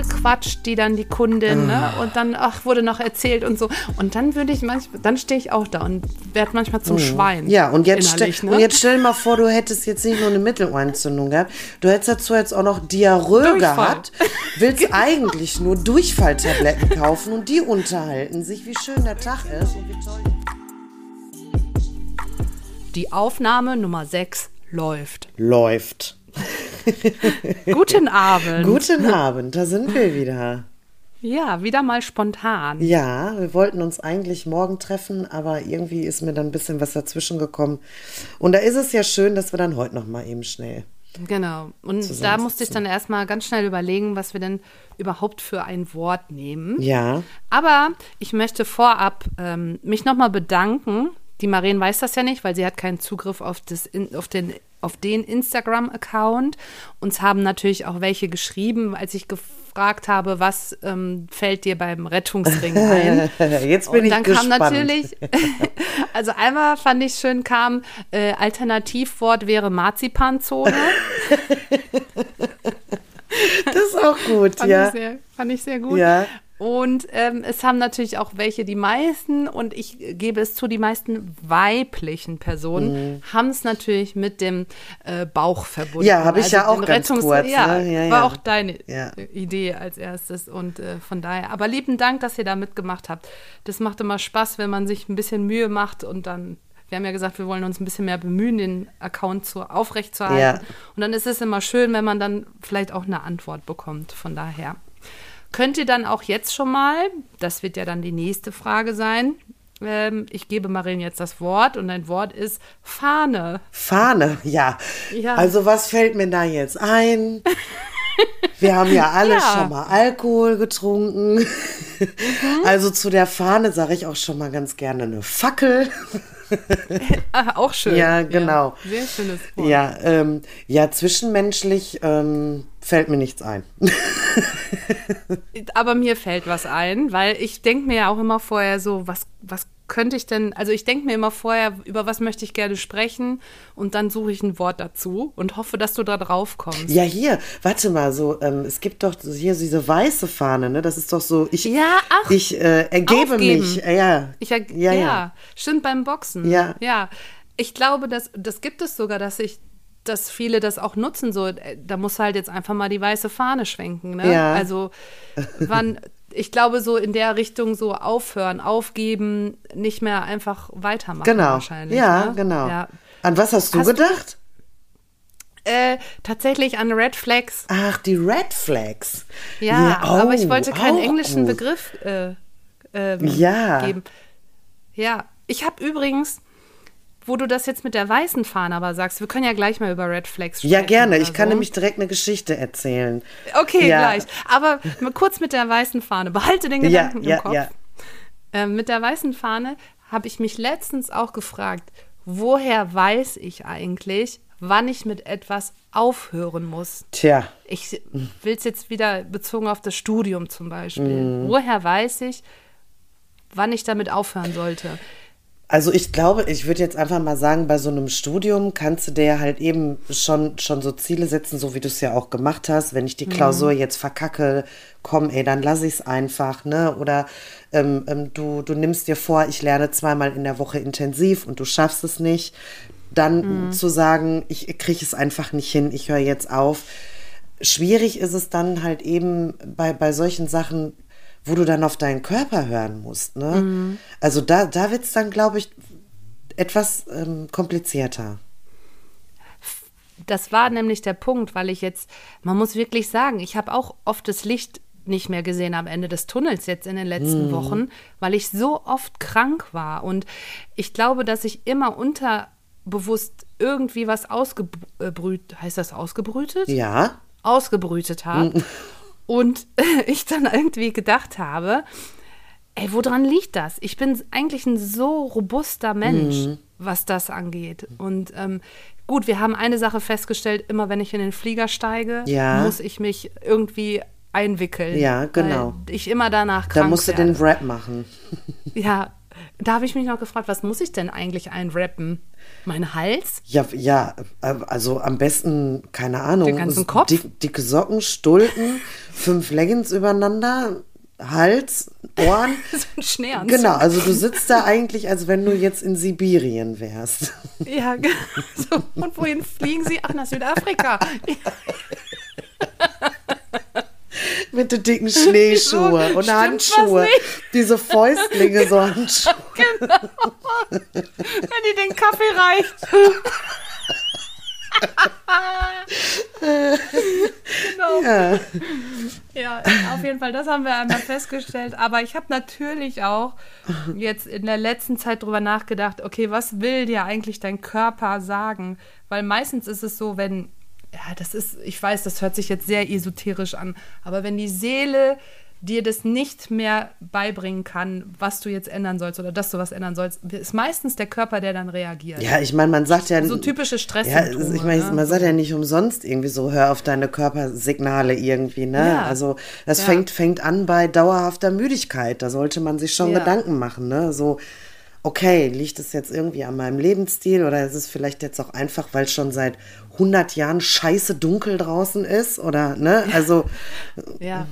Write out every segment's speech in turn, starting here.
angequatscht, die dann die Kundin, ne? Ah. Und dann, ach, wurde noch erzählt und so. Und dann würde ich manchmal, dann stehe ich auch da und werde manchmal zum Schwein. Mhm. Ja, und jetzt, ne? und jetzt stell dir mal vor, du hättest jetzt nicht nur eine Mittelohrentzündung gehabt, du hättest dazu jetzt auch noch Diarrhoe Durchfall. gehabt, willst eigentlich nur Durchfalltabletten kaufen und die unterhalten sich, wie schön der Tag ist und wie toll. Die Aufnahme Nummer 6 läuft. Läuft. Guten Abend. Guten Abend, da sind wir wieder. Ja, wieder mal spontan. Ja, wir wollten uns eigentlich morgen treffen, aber irgendwie ist mir dann ein bisschen was dazwischen gekommen. Und da ist es ja schön, dass wir dann heute noch mal eben schnell. Genau. Und da musste ich dann erstmal ganz schnell überlegen, was wir denn überhaupt für ein Wort nehmen. Ja, Aber ich möchte vorab ähm, mich nochmal bedanken. Die Maren weiß das ja nicht, weil sie hat keinen Zugriff auf, das auf den, auf den Instagram-Account. Uns haben natürlich auch welche geschrieben, als ich gefragt habe, was ähm, fällt dir beim Rettungsring ein? jetzt bin Und ich dann gespannt. kam natürlich, also einmal fand ich schön, kam äh, Alternativwort wäre Marzipanzone. Das ist auch gut, Fand, ja. ich, sehr, fand ich sehr gut. Ja. Und ähm, es haben natürlich auch welche, die meisten, und ich gebe es zu, die meisten weiblichen Personen haben es natürlich mit dem äh, Bauch verbunden. Mhm. Ja, habe ich ja auch ganz kurz, Ja, ne? Ja, war ja. auch deine Ja. Idee als erstes und äh, von daher. Aber lieben Dank, dass ihr da mitgemacht habt. Das macht immer Spaß, wenn man sich ein bisschen Mühe macht und dann. Wir haben ja gesagt, wir wollen uns ein bisschen mehr bemühen, den Account zu, aufrechtzuerhalten. Ja. Und dann ist es immer schön, wenn man dann vielleicht auch eine Antwort bekommt. Von daher. Könnt ihr dann auch jetzt schon mal, das wird ja dann die nächste Frage sein, ähm, ich gebe Marin jetzt das Wort und ein Wort ist Fahne. Fahne, ja. Ja. Also was fällt mir da jetzt ein? Wir haben ja alle Ja. schon mal Alkohol getrunken. Mhm. Also zu der Fahne sage ich auch schon mal ganz gerne eine Fackel. Ah, auch schön. Ja, genau. sehr schönes Wort. Ja, ähm, ja, zwischenmenschlich ähm, fällt mir nichts ein. Aber mir fällt was ein, weil ich denke mir ja auch immer vorher so, was, was könnte ich denn, also ich denke mir immer vorher, über was möchte ich gerne sprechen und dann suche ich ein Wort dazu und hoffe, dass du da drauf kommst. Ja, hier, warte mal, so, ähm, es gibt doch so hier diese weiße Fahne, ne? Das ist doch so, ich, Ja, ach, ich äh, ergebe aufgeben. mich. Äh, ja. Ich, ja, ja, ja, ja. stimmt beim Boxen. Ja. Ja. Ich glaube, dass, das gibt es sogar, dass ich dass viele das auch nutzen, so, äh, da muss halt jetzt einfach mal die weiße Fahne schwenken, ne? Ja. Also, wann, ich glaube, so in der Richtung so aufhören, aufgeben, nicht mehr einfach weitermachen Genau. wahrscheinlich. Ja, ne? genau. Ja. An was hast du Hast du- gedacht? Äh, tatsächlich an Red Flags. Ach, die Red Flags. Ja, aber ich oh, wollte keinen auch englischen gut. Begriff äh, ähm, Ja. geben. Ja, ich habe übrigens, wo du das jetzt mit der weißen Fahne aber sagst, wir können ja gleich mal über Red Flags sprechen. Ja, gerne. Ich kann so. nämlich direkt eine Geschichte erzählen. Okay, Ja. gleich. Aber kurz mit der weißen Fahne. Behalte den Gedanken ja, im Kopf. Ähm, mit der weißen Fahne habe ich mich letztens auch gefragt, woher weiß ich eigentlich, wann ich mit etwas aufhören muss? Tja, Ich will es jetzt wieder bezogen auf das Studium zum Beispiel. Mhm. Woher weiß ich, wann ich damit aufhören sollte? Also ich glaube, ich würde jetzt einfach mal sagen, bei so einem Studium kannst du dir halt eben schon, schon so Ziele setzen, so wie du es ja auch gemacht hast. Wenn ich die Klausur jetzt verkacke, komm, ey, dann lass ich es einfach, ne? Oder ähm, ähm, du, du nimmst dir vor, ich lerne zweimal in der Woche intensiv und du schaffst es nicht. Dann zu sagen, ich kriege es einfach nicht hin, ich höre jetzt auf. Schwierig ist es dann halt eben bei, bei solchen Sachen, wo du dann auf deinen Körper hören musst. Ne? Also da, da wird es dann, glaube ich, etwas ähm, komplizierter. Das war nämlich der Punkt, weil ich jetzt, man muss wirklich sagen, ich habe auch oft das Licht nicht mehr gesehen am Ende des Tunnels jetzt in den letzten Wochen, weil ich so oft krank war. Und ich glaube, dass ich immer unterbewusst irgendwie was ausgebrüht, heißt das ausgebrütet? Ja, ausgebrütet habe. Und ich dann irgendwie gedacht habe, ey, woran liegt das? Ich bin eigentlich ein so robuster Mensch, Mhm. was das angeht. Und ähm, gut, wir haben eine Sache festgestellt, immer wenn ich in den Flieger steige, Ja. muss ich mich irgendwie einwickeln. Ja, genau. Ich immer danach da krank musst du werde. den Rap machen. Ja, Da habe ich mich noch gefragt, was muss ich denn eigentlich einrappen? Mein Hals? Ja, ja, äh, also am besten, keine Ahnung. Den ganzen Kopf? Dick, dicke Socken, Stulpen, fünf Leggings übereinander, Hals, Ohren. so ein Schneeanzug. Genau, also du sitzt da eigentlich, als wenn du jetzt in Sibirien wärst. Ja, genau. so, und wohin fliegen sie? Ach, nach Südafrika. Mit den dicken Schneeschuhe Wieso? und Handschuhe. Diese Fäustlinge, so Handschuhe. genau. Wenn die den Kaffee reicht. genau. Ja. Ja, auf jeden Fall, das haben wir einmal festgestellt. Aber ich habe natürlich auch jetzt in der letzten Zeit drüber nachgedacht, okay, was will dir eigentlich dein Körper sagen? Weil meistens ist es so, wenn, ja, das ist, ich weiß, das hört sich jetzt sehr esoterisch an, aber wenn die Seele dir das nicht mehr beibringen kann, was du jetzt ändern sollst oder dass du was ändern sollst, ist meistens der Körper, der dann reagiert. Ja, ich meine, man sagt ja. So typische Ja, Stresssymptome. ich meine, ne? man sagt ja nicht umsonst irgendwie so, hör auf deine Körpersignale irgendwie, ne? Ja. Also das Ja. fängt, fängt an bei dauerhafter Müdigkeit. Da sollte man sich schon Ja. Gedanken machen, ne? So, okay, liegt es jetzt irgendwie an meinem Lebensstil oder ist es vielleicht jetzt auch einfach, weil schon seit 100 Jahren scheiße dunkel draußen ist oder, ne? Also, ja.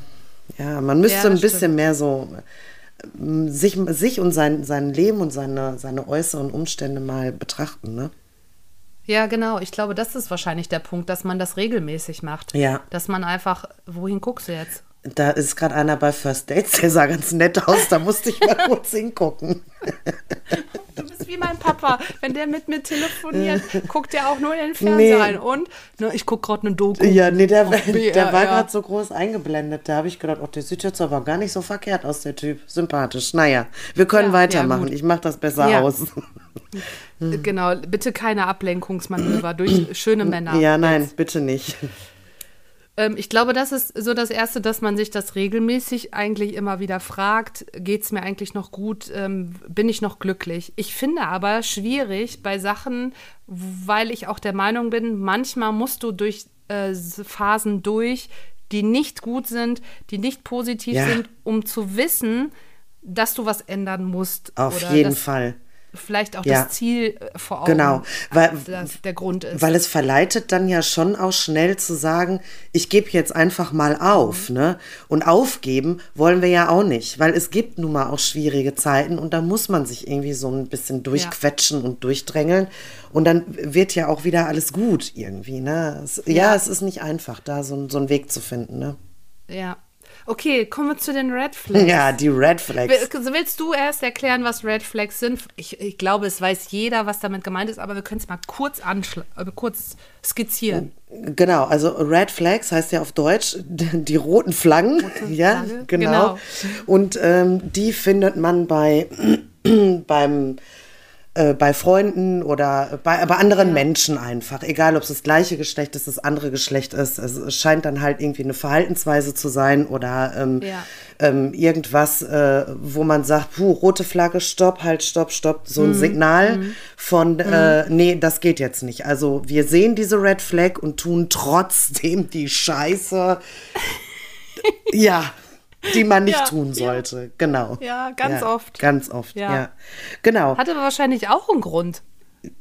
ja, man müsste Ja, ein bisschen stimmt. mehr so ähm, sich, sich und sein, sein Leben und seine, seine äußeren Umstände mal betrachten, ne? Ja, genau. Ich glaube, das ist wahrscheinlich der Punkt, dass man das regelmäßig macht. Ja. Dass man einfach, wohin guckst du jetzt? Da ist gerade einer bei First Dates, der sah ganz nett aus, da musste ich mal kurz hingucken. Du bist wie mein Papa. Wenn der mit mir telefoniert, guckt er auch nur in den Fernseher Nee. Und ne, ich gucke gerade eine Doku. Ja, nee, der, BR, der war ja. gerade so groß eingeblendet. Da habe ich gedacht, oh, der sieht jetzt aber gar nicht so verkehrt aus, der Typ. Sympathisch. Naja, wir können Ja, weitermachen. ja, ich mache das besser aus. Genau, bitte keine Ablenkungsmanöver durch schöne Männer. Ja, nein, bitte nicht. Ähm, ich glaube, das ist so das Erste, dass man sich das regelmäßig eigentlich immer wieder fragt, geht es mir eigentlich noch gut, ähm, bin ich noch glücklich? Ich finde aber schwierig bei Sachen, weil ich auch der Meinung bin, manchmal musst du durch äh, Phasen durch, die nicht gut sind, die nicht positiv Ja. sind, um zu wissen, dass du was ändern musst. Auf oder jeden dass Fall. Vielleicht auch Ja. das Ziel äh, vor Augen, Genau, weil- das der Grund ist. Weil es verleitet dann ja schon auch schnell zu sagen, ich gebe jetzt einfach mal auf, ne? Und aufgeben wollen wir ja auch nicht, weil es gibt nun mal auch schwierige Zeiten und da muss man sich irgendwie so ein bisschen durchquetschen und durchdrängeln und dann wird ja auch wieder alles gut irgendwie, ne? Es, ja. Ja. es ist nicht einfach, da so, so einen Weg zu finden, ne? ja. Okay, kommen wir zu den Red Flags. Ja, die Red Flags. Will- Willst du erst erklären, was Red Flags sind? Ich, ich glaube, es weiß jeder, was damit gemeint ist, aber wir können es mal kurz, äh, kurz skizzieren. Genau, also Red Flags heißt ja auf Deutsch die roten Flaggen. ja, Flagge, genau. genau. Und ähm, die findet man bei beim äh, bei Freunden oder bei, bei anderen Menschen einfach. Egal, ob es das gleiche Geschlecht ist, das andere Geschlecht ist. Also es scheint dann halt irgendwie eine Verhaltensweise zu sein oder ähm, Ja. ähm, irgendwas, äh, wo man sagt, puh, rote Flagge, stopp, halt, stopp, stopp. So ein Signal von, äh, nee, das geht jetzt nicht. Also wir sehen diese Red Flag und tun trotzdem die Scheiße, ja, die man nicht Ja, tun ja. sollte. Genau. Ja, ganz oft. Ganz oft, ja. Ja. Genau. Hat aber wahrscheinlich auch einen Grund.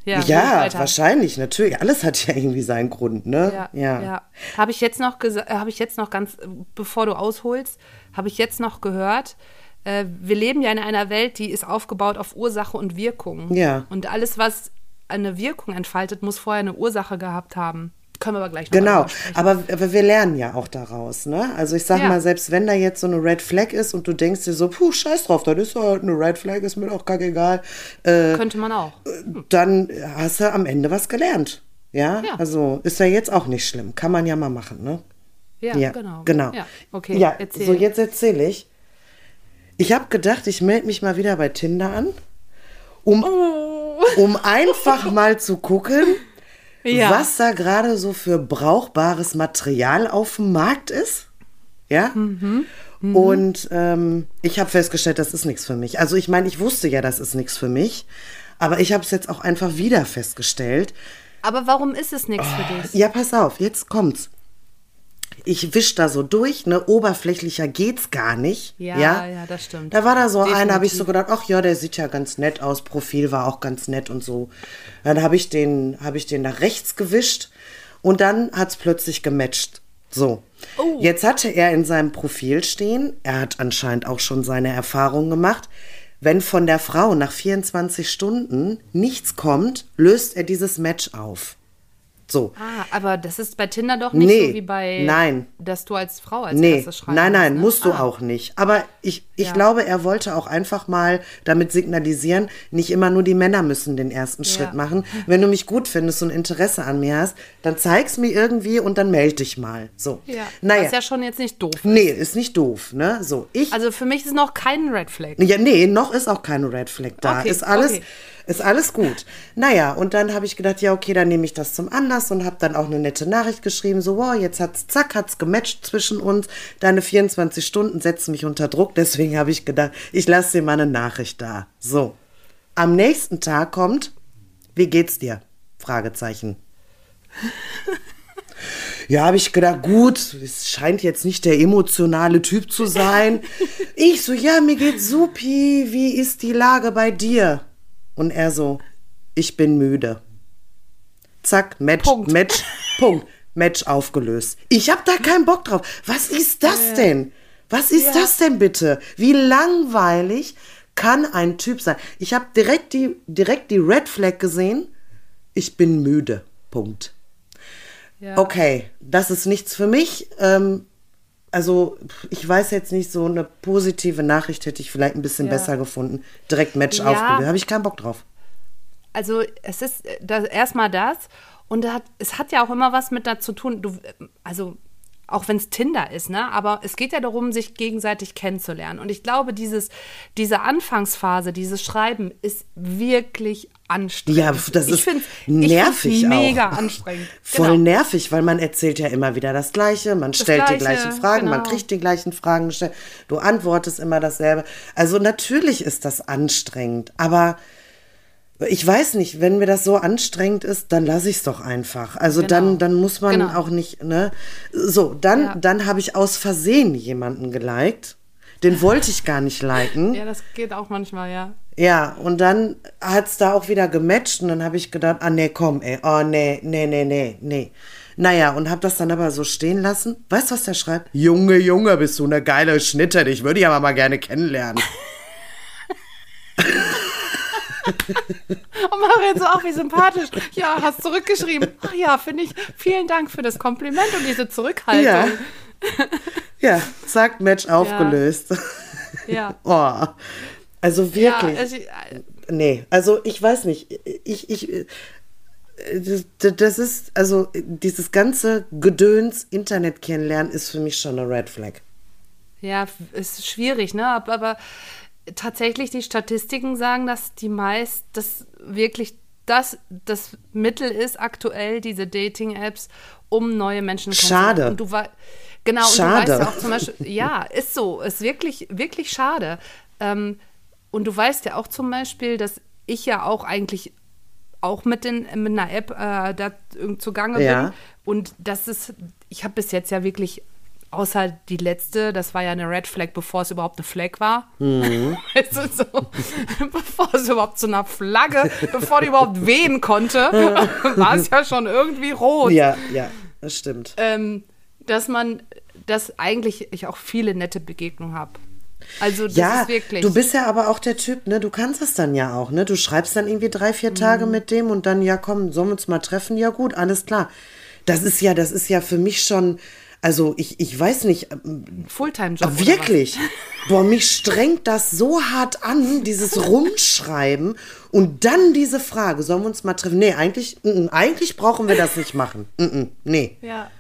Ja, ja, wahrscheinlich, natürlich. Alles hat ja irgendwie seinen Grund, ne? Ja, ja. Habe ich jetzt noch äh, habe ich jetzt noch ganz, bevor du ausholst, habe ich jetzt noch gehört, äh, wir leben ja in einer Welt, die ist aufgebaut auf Ursache und Wirkung. Ja. Und alles, was eine Wirkung entfaltet, muss vorher eine Ursache gehabt haben. Können wir aber gleich noch Genau, aber, aber wir lernen ja auch daraus, ne? Also ich sag Ja. mal, selbst wenn da jetzt so eine Red Flag ist und du denkst dir so, puh, scheiß drauf, dann ist halt eine Red Flag, ist mir doch kackegal, äh, Könnte man auch. dann hast du am Ende was gelernt. Ja? Ja. Also ist ja jetzt auch nicht schlimm. Kann man ja mal machen, ne? Ja, genau. genau. Ja, okay, Ja, erzähl. so jetzt erzähle ich. Ich habe gedacht, ich melde mich mal wieder bei Tinder an, um, Oh. um einfach mal zu gucken, Ja. was da gerade so für brauchbares Material auf dem Markt ist. Ja. Mhm. Und ähm, ich habe festgestellt, das ist nichts für mich. Also ich meine, ich wusste ja, das ist nichts für mich. Aber ich habe es jetzt auch einfach wieder festgestellt. Aber warum ist es nichts für dich? Ja, pass auf, jetzt kommt's. Ich wisch da so durch, ne, oberflächlicher geht's gar nicht. Ja, ja, ja, das stimmt. Da war da so einer, habe ich so gedacht, ach ja, der sieht ja ganz nett aus, Profil war auch ganz nett und so. Dann habe ich den, habe ich den nach rechts gewischt und dann hat's plötzlich gematcht. So. Oh. Jetzt hatte er in seinem Profil stehen, er hat anscheinend auch schon seine Erfahrungen gemacht. Wenn von der Frau nach 24 Stunden nichts kommt, löst er dieses Match auf. So. Ah, aber das ist bei Tinder doch nicht Nee, so wie bei, nein. dass du als Frau als Nee, erstes schreibst. nein, nein, ne? musst du Ah. auch nicht. Aber ich, ich Ja. glaube, er wollte auch einfach mal damit signalisieren, nicht immer nur die Männer müssen den ersten Schritt machen. Wenn du mich gut findest und Interesse an mir hast, dann zeig's mir irgendwie und dann melde dich mal. So. Ja, Naja. was ja schon jetzt nicht doof ist. nee, ist nicht doof, ne? So, ich Also für mich ist noch kein Red Flag. ja, nee, noch ist auch keine Red Flag da. Okay, ist alles, okay. ist alles gut. Naja, und dann habe ich gedacht, ja, okay, dann nehme ich das zum Anlass und habe dann auch eine nette Nachricht geschrieben, so, wow, jetzt hat's, zack, hat's gematcht zwischen uns. Deine 24 Stunden setzen mich unter Druck, deswegen habe ich gedacht, ich lasse dir mal eine Nachricht da. So. Am nächsten Tag kommt, wie geht's dir? Fragezeichen. Ja, habe ich gedacht, gut, es scheint jetzt nicht der emotionale Typ zu sein. Ich so, ja, mir geht's supi, wie ist die Lage bei dir? Und er so, ich bin müde. Zack, Match, Punkt. Match, Punkt, Match aufgelöst. Ich hab da keinen Bock drauf. Was ist das denn? Was ist das denn bitte? Wie langweilig kann ein Typ sein? Ich habe direkt die, direkt die Red Flag gesehen. Ich bin müde. Punkt. Ja. Okay, das ist nichts für mich. Ähm, also, ich weiß jetzt nicht, so eine positive Nachricht hätte ich vielleicht ein bisschen Ja. besser gefunden. Direkt Match Ja. aufgelöst. Habe ich keinen Bock drauf. Also es ist äh, das, erstmal das und da hat, es hat ja auch immer was mit dazu tun. Du, also auch wenn es Tinder ist, ne? Aber es geht ja darum, sich gegenseitig kennenzulernen. Und ich glaube, dieses, diese Anfangsphase, dieses Schreiben ist wirklich anstrengend. Ja, das ich ist nervig find's mega auch. anstrengend. Voll Genau. nervig, weil man erzählt ja immer wieder das Gleiche, man stellt die Gleiche, gleichen Fragen, man genau. kriegt die gleichen Fragen gestellt, du antwortest immer dasselbe. Also natürlich ist das anstrengend, aber ich weiß nicht, wenn mir das so anstrengend ist, dann lasse ich es doch einfach. Also Genau. dann, dann muss man Genau. auch nicht, ne? So, dann, Ja. dann habe ich aus Versehen jemanden geliked. Den wollte ich gar nicht liken. Ja, das geht auch manchmal, ja. Ja, und dann hat's da auch wieder gematcht und dann habe ich gedacht, ah nee, komm, ey, oh nee, nee, nee, nee, nee. Naja, und habe das dann aber so stehen lassen. Weißt du, was der schreibt? Junge, Junge, bist du eine geile Schnitte, dich würde ich aber mal gerne kennenlernen. Und Marit so, auch wie sympathisch. Ja, hast zurückgeschrieben. Ach ja, finde ich, vielen Dank für das Kompliment und diese Zurückhaltung. Ja. Ja, zack, Match aufgelöst. Ja. Oh. Also wirklich. Ja, also, Nee, also ich weiß nicht. Ich, ich, das, ist, also dieses ganze Gedöns Internet kennenlernen ist für mich schon eine Red Flag. Ja, ist schwierig, ne? Aber, aber tatsächlich die Statistiken sagen, dass die meist, das wirklich das, das Mittel ist aktuell, diese Dating-Apps, um neue Menschen Schade. Und du wei- genau, und Schade. du weißt ja auch zum Beispiel, ja, ist so, ist wirklich, wirklich schade. Ähm, und du weißt ja auch zum Beispiel, dass ich ja auch eigentlich auch mit, den, mit einer App äh, da irgend zugange Ja. bin. Und das ist, ich habe bis jetzt ja wirklich, außer die letzte, das war ja eine Red Flag, bevor es überhaupt eine Flag war. Mhm. Weißt du, so, bevor es überhaupt zu einer Flagge, bevor die überhaupt wehen konnte, war es ja schon irgendwie rot. Ja, ja, das stimmt. Ähm, dass man, dass eigentlich ich auch viele nette Begegnungen habe. Also das ja, ist wirklich. du bist ja aber auch der Typ, ne? Du kannst es dann ja auch, ne? Du schreibst dann irgendwie drei, vier Tage Mhm. mit dem und dann, ja komm, sollen wir uns mal treffen? Ja gut, alles klar. Das ist ja, das ist ja für mich schon, also ich, ich weiß nicht, Fulltime-Job. oder Wirklich. Boah, mich strengt das so hart an, dieses Rumschreiben und dann diese Frage, sollen wir uns mal treffen? Nee, eigentlich, mm, mm, eigentlich brauchen wir das nicht machen. Mm, mm, nee. Ja.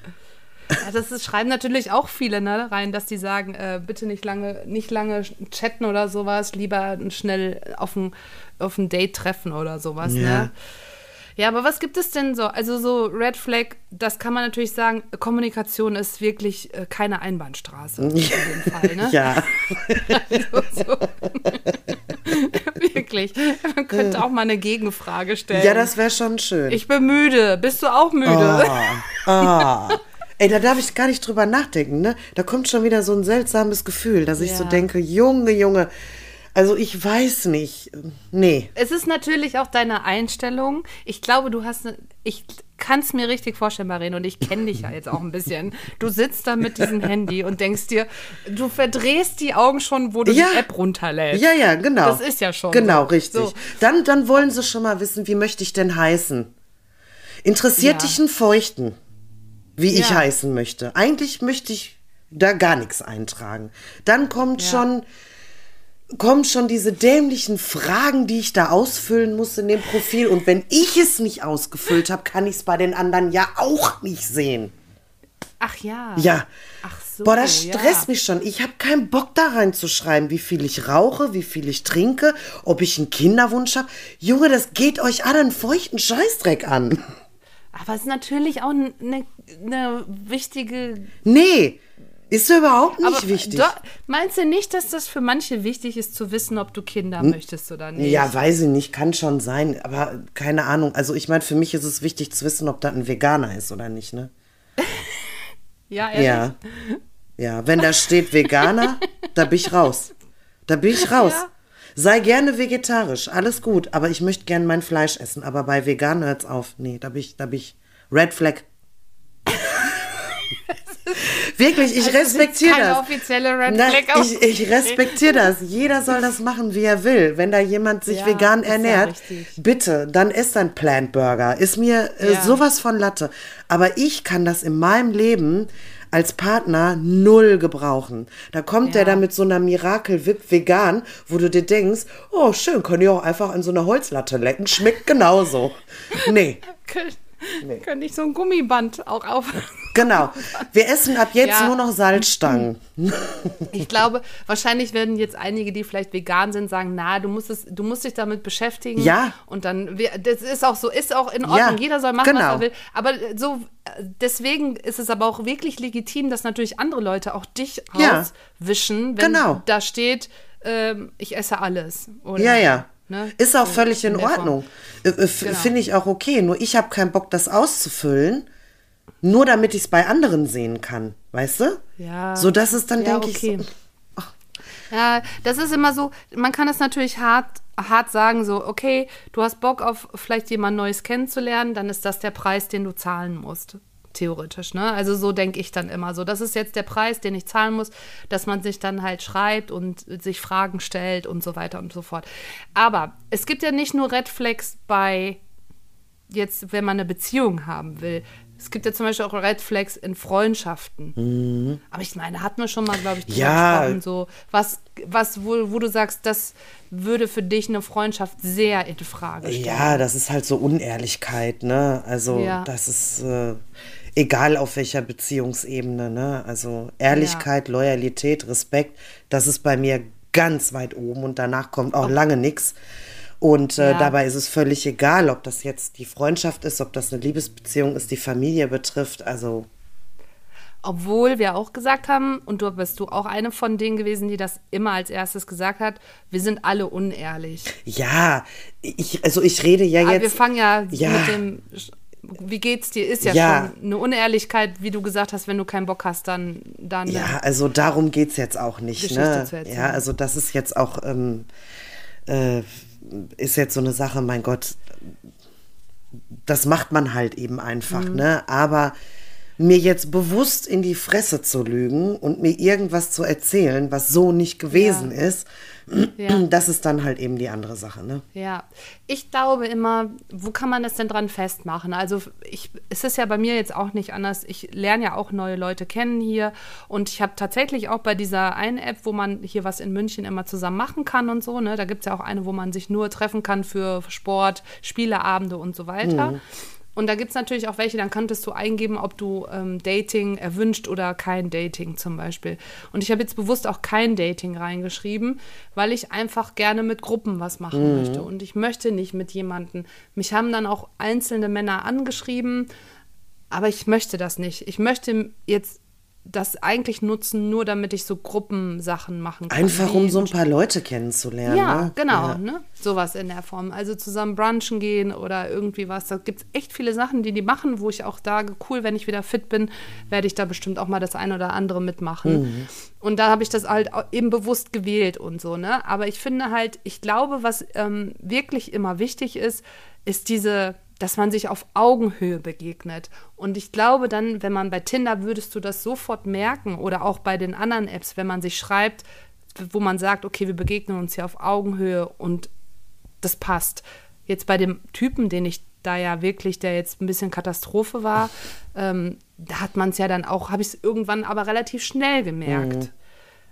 Ja, das ist, schreiben natürlich auch viele ne, rein, dass die sagen, äh, bitte nicht lange, nicht lange chatten oder sowas, lieber schnell auf ein, auf ein Date treffen oder sowas. Ja. Ne? Ja, aber was gibt es denn so? Also so Red Flag, das kann man natürlich sagen, Kommunikation ist wirklich äh, keine Einbahnstraße in dem Fall. Ne? Ja. Also so. wirklich. Man könnte auch mal eine Gegenfrage stellen. Ja, das wäre schon schön. ich bin müde. Bist du auch müde? Ah, ah. Ey, da darf ich gar nicht drüber nachdenken, ne? Da kommt schon wieder so ein seltsames Gefühl, dass ich so Ja. denke, Junge, Junge, also ich weiß nicht. Nee. Es ist natürlich auch deine Einstellung. Ich glaube, du hast, ne, ich kann es mir richtig vorstellen, Maren, und ich kenne dich ja jetzt auch ein bisschen. Du sitzt da mit diesem Handy und denkst dir, du verdrehst die Augen schon, wo du Ja. die App runterlädst. Ja, ja, genau. Das ist ja schon Genau, so. richtig. So. Dann, dann wollen sie schon mal wissen, wie möchte ich denn heißen? Interessiert Ja. dich ein Feuchten, wie ich Ja. heißen möchte? Eigentlich möchte ich da gar nichts eintragen. Dann kommt schon kommen schon diese dämlichen Fragen, die ich da ausfüllen muss in dem Profil. Und wenn ich es nicht ausgefüllt habe, kann ich es bei den anderen ja auch nicht sehen. Ach ja. Ja. Ach so. Boah, das stresst ja. mich schon. Ich habe keinen Bock da reinzuschreiben, wie viel ich rauche, wie viel ich trinke, ob ich einen Kinderwunsch habe. Junge, das geht euch alle einen feuchten Scheißdreck an. Aber es ist natürlich auch eine ne wichtige. Nee, ist überhaupt nicht aber wichtig. Do, meinst du nicht, dass das für manche wichtig ist, zu wissen, ob du Kinder möchtest oder nicht? Ja, weiß ich nicht, kann schon sein, aber keine Ahnung. Also ich meine, für mich ist es wichtig zu wissen, ob das ein Veganer ist oder nicht, ne? Ja, ehrlich? Ja. Ja, wenn da steht Veganer, da bin ich raus. Da bin ich raus. Ja. Sei gerne vegetarisch, alles gut, aber ich möchte gerne mein Fleisch essen. Aber bei vegan hört's auf. Nee, da bin ich, da bin ich. Red Flag. Wirklich, ich Also respektiere keine das. offizielle Red Na, Flag ich, ich respektiere das. Jeder soll das machen, wie er will. Wenn da jemand sich Ja, vegan ja ernährt, richtig. bitte, dann ess ein Plant Burger. Ist mir äh, Ja. sowas von Latte. Aber ich kann das in meinem Leben als Partner null gebrauchen. Da kommt der Ja. da mit so einer Miracle Whip vegan, wo du dir denkst, oh schön, kann ich auch einfach an so einer Holzlatte lecken, schmeckt genauso. Nee, Kön Könnte ich so ein Gummiband auch auf. genau. Wir essen ab jetzt Ja. nur noch Salzstangen. Ich glaube, wahrscheinlich werden jetzt einige, die vielleicht vegan sind, sagen, na, du musst es, du musst dich damit beschäftigen. Ja. Und dann, das ist auch so, ist auch in Ordnung. Ja, Jeder soll machen, was genau. er will. Aber so, deswegen ist es aber auch wirklich legitim, dass natürlich andere Leute auch dich Ja. rauswischen, wenn Genau. da steht, ähm, ich esse alles. Oder, Ja, ja. Ne? Ist auch So völlig in, Form. Ordnung. Äh, äh, Genau. Finde ich auch okay. Nur ich habe keinen Bock, das auszufüllen, nur damit ich es bei anderen sehen kann. Weißt du? Ja. So dass es dann, Ja, denke okay. ich, so, Ja, das ist immer so, man kann es natürlich hart, hart sagen, so, okay, du hast Bock auf vielleicht jemand Neues kennenzulernen, dann ist das der Preis, den du zahlen musst. Theoretisch, ne? Also so denke ich dann immer so. Das ist jetzt der Preis, den ich zahlen muss, dass man sich dann halt schreibt und sich Fragen stellt und so weiter und so fort. Aber es gibt ja nicht nur Red Flags bei jetzt, wenn man eine Beziehung haben will. Es gibt ja zum Beispiel auch Red Flags in Freundschaften. Aber ich meine, hatten wir schon mal, glaube ich, Mhm. Ja. gesprochen, so was, was wo, wo du sagst, das würde für dich eine Freundschaft sehr in Frage stellen. ja, das ist halt so Unehrlichkeit, ne? Also Ja. das ist äh, egal auf welcher Beziehungsebene, ne? Also Ehrlichkeit, Loyalität, Respekt, das ist bei mir ganz weit oben und danach kommt auch lange nichts. Und äh, Ja. dabei ist es völlig egal, ob das jetzt die Freundschaft ist, ob das eine Liebesbeziehung ist, die Familie betrifft. Also Obwohl wir auch gesagt haben, und du bist du auch eine von denen gewesen, die das immer als erstes gesagt hat, wir sind alle unehrlich. ja, ich, also ich rede ja Aber jetzt. wir fangen ja, Ja. mit dem wie geht's dir? Ist ja, Ja. schon eine Unehrlichkeit, wie du gesagt hast, wenn du keinen Bock hast, dann. dann Ja, also darum geht es jetzt auch nicht. Geschichte Ne? Ja, also das ist jetzt auch, ähm, äh, ist jetzt so eine Sache, mein Gott, das macht man halt eben einfach, Mhm. ne? Aber mir jetzt bewusst in die Fresse zu lügen und mir irgendwas zu erzählen, was so nicht gewesen Ja. ist, Ja. das ist dann halt eben die andere Sache, ne? Ja, ich glaube immer, wo kann man das denn dran festmachen? Also ich, es ist ja bei mir jetzt auch nicht anders. Ich lerne ja auch neue Leute kennen hier und ich habe tatsächlich auch bei dieser einen App, wo man hier was in München immer zusammen machen kann und so, ne, da gibt es ja auch eine, wo man sich nur treffen kann für Sport, Spieleabende und so weiter. Und da gibt es natürlich auch welche, dann könntest du eingeben, ob du ähm, Dating erwünscht oder kein Dating zum Beispiel. Und ich habe jetzt bewusst auch kein Dating reingeschrieben, weil ich einfach gerne mit Gruppen was machen möchte. Und ich möchte nicht mit jemandem. Mich haben dann auch einzelne Männer angeschrieben, aber ich möchte das nicht. Ich möchte jetzt das eigentlich nutzen, nur damit ich so Gruppensachen machen kann. Einfach um so ein paar Leute kennenzulernen. ja, ne? genau, Ja. ne? Sowas in der Form. Also zusammen brunchen gehen oder irgendwie was. Da gibt es echt viele Sachen, die die machen, wo ich auch sage, cool, wenn ich wieder fit bin, werde ich da bestimmt auch mal das ein oder andere mitmachen. Mhm. Und da habe ich das halt eben bewusst gewählt und so, ne? Aber ich finde halt, ich glaube, was ähm, wirklich immer wichtig ist, ist diese dass man sich auf Augenhöhe begegnet. Und ich glaube dann, wenn man bei Tinder würdest du das sofort merken oder auch bei den anderen Apps, wenn man sich schreibt, wo man sagt, okay, wir begegnen uns hier auf Augenhöhe und das passt. Jetzt bei dem Typen, den ich da ja wirklich, der jetzt ein bisschen Katastrophe war, ähm, da hat man es ja dann auch, habe ich es irgendwann aber relativ schnell gemerkt.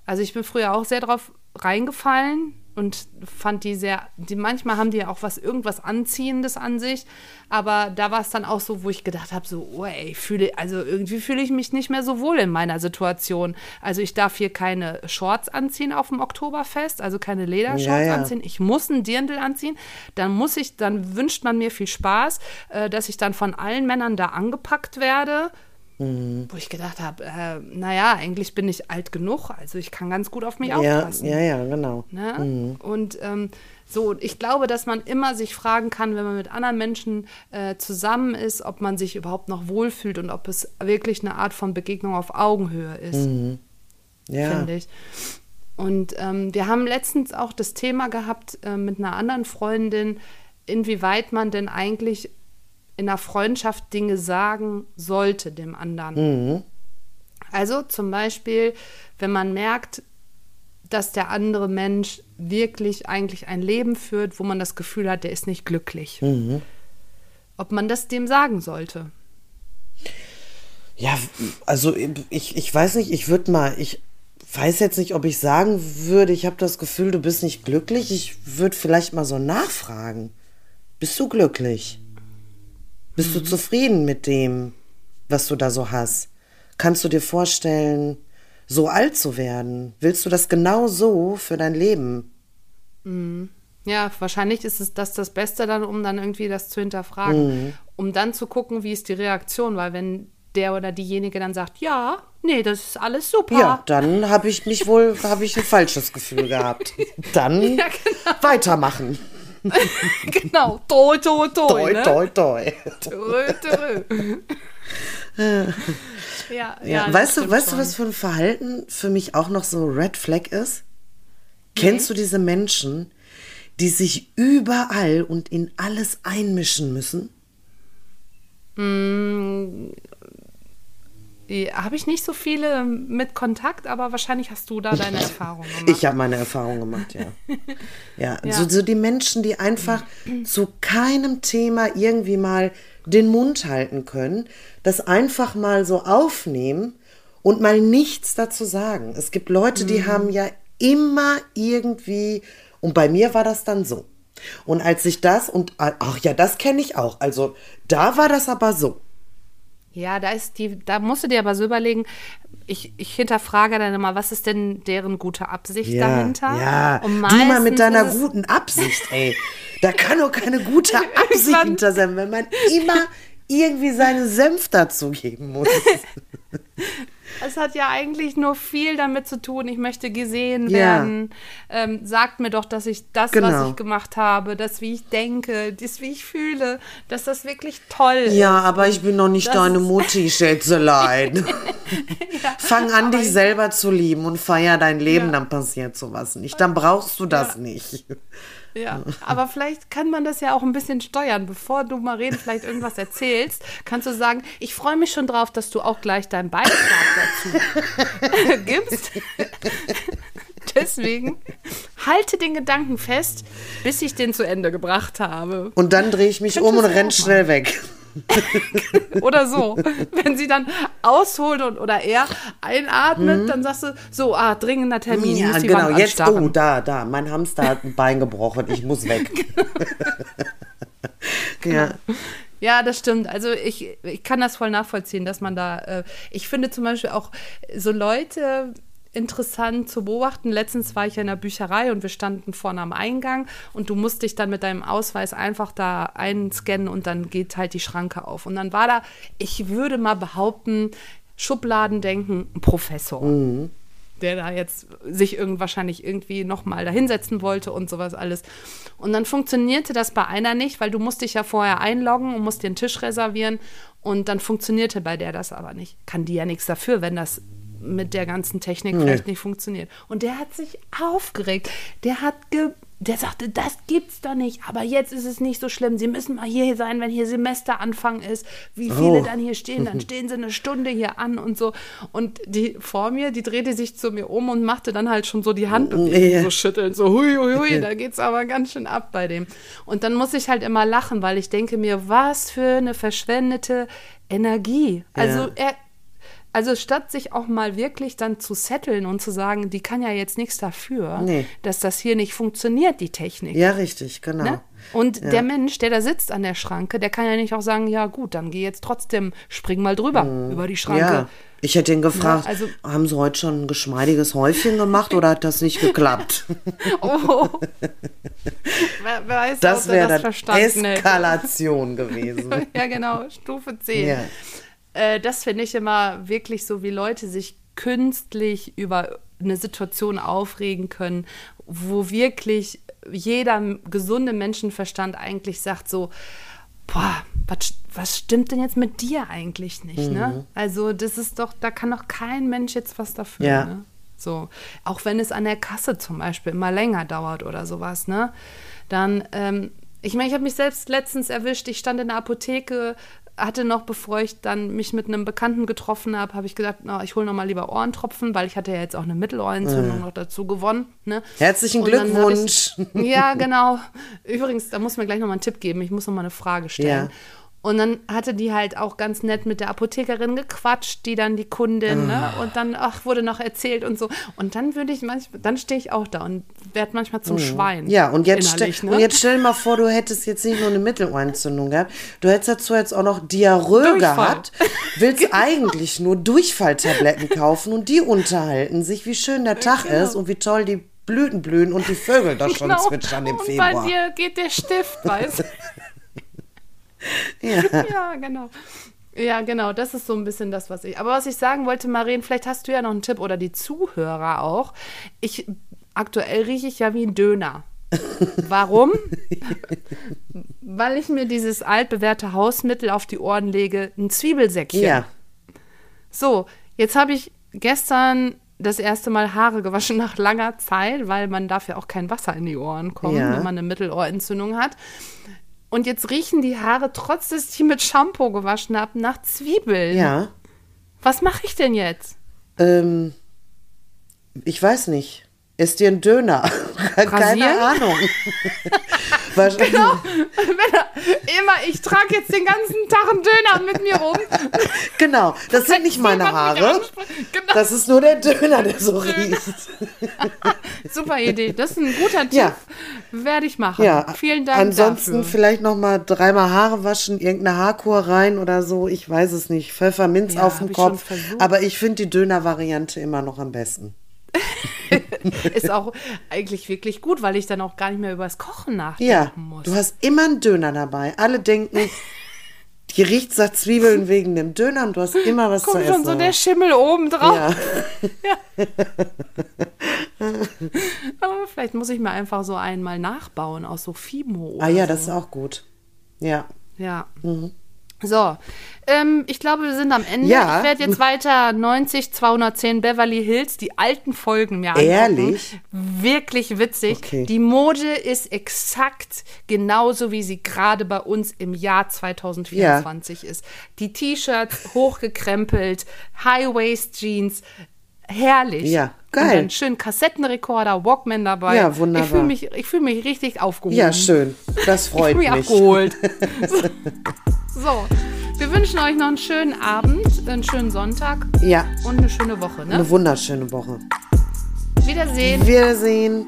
Also ich bin früher auch sehr drauf reingefallen und fand die sehr, die manchmal haben die ja auch was irgendwas Anziehendes an sich, aber da war es dann auch so, wo ich gedacht habe, so, oh ey, ich fühle, also irgendwie fühle ich mich nicht mehr so wohl in meiner Situation. Also ich darf hier keine Shorts anziehen auf dem Oktoberfest, also keine Ledershorts Ja, ja. anziehen. Ich muss einen Dirndl anziehen. Dann muss ich, dann wünscht man mir viel Spaß, äh, dass ich dann von allen Männern da angepackt werde. Mhm. Wo ich gedacht habe, äh, naja, eigentlich bin ich alt genug, also ich kann ganz gut auf mich Ja, aufpassen. ja, ja, genau. Ne? Und ähm, so, ich glaube, dass man immer sich fragen kann, wenn man mit anderen Menschen äh, zusammen ist, ob man sich überhaupt noch wohlfühlt und ob es wirklich eine Art von Begegnung auf Augenhöhe ist, Ja. finde ich. Und ähm, wir haben letztens auch das Thema gehabt äh, mit einer anderen Freundin, inwieweit man denn eigentlich in einer Freundschaft Dinge sagen sollte dem anderen. Also zum Beispiel, wenn man merkt, dass der andere Mensch wirklich eigentlich ein Leben führt, wo man das Gefühl hat, der ist nicht glücklich. Ob man das dem sagen sollte. Ja, also ich, ich weiß nicht, ich würde mal, ich weiß jetzt nicht, ob ich sagen würde, ich habe das Gefühl, du bist nicht glücklich. Ich würde vielleicht mal so nachfragen. Bist du glücklich? Bist du zufrieden mit dem, was du da so hast? Kannst du dir vorstellen, so alt zu werden? Willst du das genau so für dein Leben? Ja, wahrscheinlich ist es das das Beste dann, um dann irgendwie das zu hinterfragen. Um dann zu gucken, wie ist die Reaktion, weil wenn der oder diejenige dann sagt, ja, nee, das ist alles super. Ja, dann habe ich mich wohl, habe ich ein falsches Gefühl gehabt. Dann genau. weitermachen. genau. Toi, toi, toi. Toi, ne? toi, toi. Toi, toi. ja, ja, Ja, weißt du, weißt du, was für ein Verhalten für mich auch noch so Red Flag ist? Kennst du diese Menschen, die sich überall und in alles einmischen müssen? Habe ich nicht so viele mit Kontakt, aber wahrscheinlich hast du da deine Erfahrungen gemacht. Ich habe meine Erfahrung gemacht, ja. ja, Ja. So, so die Menschen, die einfach zu keinem Thema irgendwie mal den Mund halten können, das einfach mal so aufnehmen und mal nichts dazu sagen. Es gibt Leute, die haben ja immer irgendwie, und bei mir war das dann so. Und als ich das, und ach ja, das kenne ich auch. Also da war das aber so. Ja, da ist die, da musst du dir aber so überlegen, ich, ich hinterfrage dann immer, was ist denn deren gute Absicht Ja, dahinter? ja. Und du mal mit deiner guten Absicht, ey. Da kann doch keine gute Absicht hinter sein, wenn man immer irgendwie seinen Senf dazugeben muss. Es hat ja eigentlich nur viel damit zu tun, ich möchte gesehen Ja. werden. Ähm, sagt mir doch, dass ich das, was Genau. ich gemacht habe, das, wie ich denke, das, wie ich fühle, dass das wirklich toll ist. Ja, aber ich bin noch nicht Das deine Mutti, Schätzelein. Fang an, dich selber zu lieben und feier dein Leben, Ja. dann passiert sowas nicht. Dann brauchst du das nicht. Ja, aber vielleicht kann man das ja auch ein bisschen steuern. Bevor du Maren vielleicht irgendwas erzählst, kannst du sagen, ich freue mich schon drauf, dass du auch gleich deinen Beitrag dazu gibst. Deswegen halte den Gedanken fest, bis ich den zu Ende gebracht habe. Und dann drehe ich mich Könntest um und du auch renn machen. schnell weg. Oder so. Wenn sie dann ausholt und, oder er einatmet, dann sagst du, so, ah, dringender Termin, Ja, muss die genau. Wand Jetzt, anstarren. oh, da, da. Mein Hamster hat ein Bein gebrochen. Ich muss weg. Ja. Ja, das stimmt. Also ich, ich kann das voll nachvollziehen, dass man da, äh, ich finde zum Beispiel auch so Leute interessant zu beobachten. Letztens war ich ja in der Bücherei und wir standen vorne am Eingang und du musst dich dann mit deinem Ausweis einfach da einscannen und dann geht halt die Schranke auf. Und dann war da, ich würde mal behaupten, Schubladendenken, ein Professor. Der da jetzt sich irgend wahrscheinlich irgendwie nochmal da hinsetzen wollte und sowas alles. Und dann funktionierte das bei einer nicht, weil du musst dich ja vorher einloggen und musst dir einen Tisch reservieren. Und dann funktionierte bei der das aber nicht. Kann die ja nichts dafür, wenn das mit der ganzen Technik vielleicht nicht funktioniert. Und der hat sich aufgeregt. Der hat ge der sagte, das gibt's doch nicht, aber jetzt ist es nicht so schlimm. Sie müssen mal hier sein, wenn hier Semesteranfang ist. Wie viele Oh. dann hier stehen, dann stehen sie eine Stunde hier an und so. Und die vor mir, die drehte sich zu mir um und machte dann halt schon so die Handbewegung, Ja. so schütteln, so hui, hui, hui, da geht's aber ganz schön ab bei dem. Und dann muss ich halt immer lachen, weil ich denke mir, was für eine verschwendete Energie. Also Ja. er, also statt sich auch mal wirklich dann zu setteln und zu sagen, die kann ja jetzt nichts dafür, Nee. dass das hier nicht funktioniert, die Technik. Ja, richtig, genau. Ne? Und der Mensch, der da sitzt an der Schranke, der kann ja nicht auch sagen, ja gut, dann geh jetzt trotzdem, spring mal drüber über die Schranke. Mhm. Ja. Ich hätte ihn gefragt, Ja, also- haben Sie heute schon ein geschmeidiges Häufchen gemacht oder hat das nicht geklappt? Oh. wer, weiß, Das wäre das dann. Eskalation gewesen. ja, genau, Stufe 10. Ja. Äh, das finde ich immer wirklich so, wie Leute sich künstlich über eine Situation aufregen können, wo wirklich jeder gesunde Menschenverstand eigentlich sagt so, boah, was, was stimmt denn jetzt mit dir eigentlich nicht, Mhm. ne? Also das ist doch, da kann doch kein Mensch jetzt was dafür, Ja. ne? So, auch wenn es an der Kasse zum Beispiel immer länger dauert oder sowas, ne? Dann, ähm, ich meine, ich habe mich selbst letztens erwischt, ich stand in der Apotheke, hatte noch, bevor ich dann mich mit einem Bekannten getroffen habe, habe ich gesagt, na, ich hole noch mal lieber Ohrentropfen, weil ich hatte ja jetzt auch eine Mittelohrentzündung noch dazu gewonnen. Ne? Herzlichen Glückwunsch. Ich, ja, genau. Übrigens, da muss mir gleich noch mal einen Tipp geben. Ich muss noch mal eine Frage stellen. Ja. Und dann hatte die halt auch ganz nett mit der Apothekerin gequatscht, die dann die Kundin, ne? Ah. Und dann, ach, wurde noch erzählt und so. Und dann würde ich manchmal, dann stehe ich auch da und werde manchmal zum Schwein. Mhm. Ja, und jetzt, stell, ne? und jetzt stell dir mal vor, du hättest jetzt nicht nur eine Mittelohrentzündung gehabt, du hättest dazu jetzt auch noch Diarrhoe Durchfall. gehabt, willst eigentlich nur Durchfalltabletten kaufen und die unterhalten sich, wie schön der Tag genau. ist und wie toll die Blüten blühen und die Vögel da schon Genau. zwitschern im und Februar. bei dir geht der Stift, weißt du? Ja. Ja, genau. Ja, genau, das ist so ein bisschen das, was ich. Aber was ich sagen wollte, Maren, vielleicht hast du ja noch einen Tipp oder die Zuhörer auch. Ich aktuell rieche ich ja wie ein Döner. Warum? Weil ich mir dieses altbewährte Hausmittel auf die Ohren lege, ein Zwiebelsäckchen. ja. So, jetzt habe ich gestern das erste Mal Haare gewaschen nach langer Zeit, weil man darf ja auch kein Wasser in die Ohren kommen, Ja. wenn man eine Mittelohrentzündung hat. Und jetzt riechen die Haare, trotz dass ich die mit Shampoo gewaschen habe, nach Zwiebeln. Ja. Was mache ich denn jetzt? Ähm, ich weiß nicht. Ist dir ein Döner? Keine? Ahnung. Wahrscheinlich- Genau. Er, immer, ich trage jetzt den ganzen Tag einen Döner mit mir rum. Genau, das sind nicht meine Haare. Genau. Das ist nur der Döner, der so riecht. Super Idee. Das ist ein guter Tipp. Ja. Werde ich machen. Ja, Vielen Dank Ansonsten dafür. vielleicht noch mal dreimal Haare waschen, irgendeine Haarkur rein oder so. Ich weiß es nicht. Pfefferminz Ja, auf dem Kopf. Aber ich finde die Döner-Variante immer noch am besten. Ist auch eigentlich wirklich gut, weil ich dann auch gar nicht mehr über das Kochen nachdenken Ja, muss. du hast immer einen Döner dabei. Alle denken, hier riecht nach Zwiebeln wegen dem Döner und du hast immer was zu Kommt essen. schon so der Schimmel oben drauf. ja. Aber vielleicht muss ich mir einfach so einmal nachbauen aus so Fimo. Ah ja, so. das ist auch gut. Ja. Ja. So, ähm, ich glaube, wir sind am Ende. Ja. Ich werde jetzt weiter 90 210 Beverly Hills, die alten Folgen mir angucken. Ehrlich? Wirklich witzig. Okay. Die Mode ist exakt genauso, wie sie gerade bei uns im Jahr 2024 ist. Die T-Shirts hochgekrempelt, High-Waist-Jeans, herrlich. Ja, geil. Und schön Kassettenrekorder, Walkman dabei. Ja, wunderbar. Ich fühle mich, ich fühl mich richtig aufgehoben. Ja, schön. Das Ich freut bin mich mich. abgeholt. so. so, wir wünschen euch noch einen schönen Abend, einen schönen Sonntag Ja, und eine schöne Woche. Ne? eine wunderschöne Woche. Wiedersehen. Wiedersehen.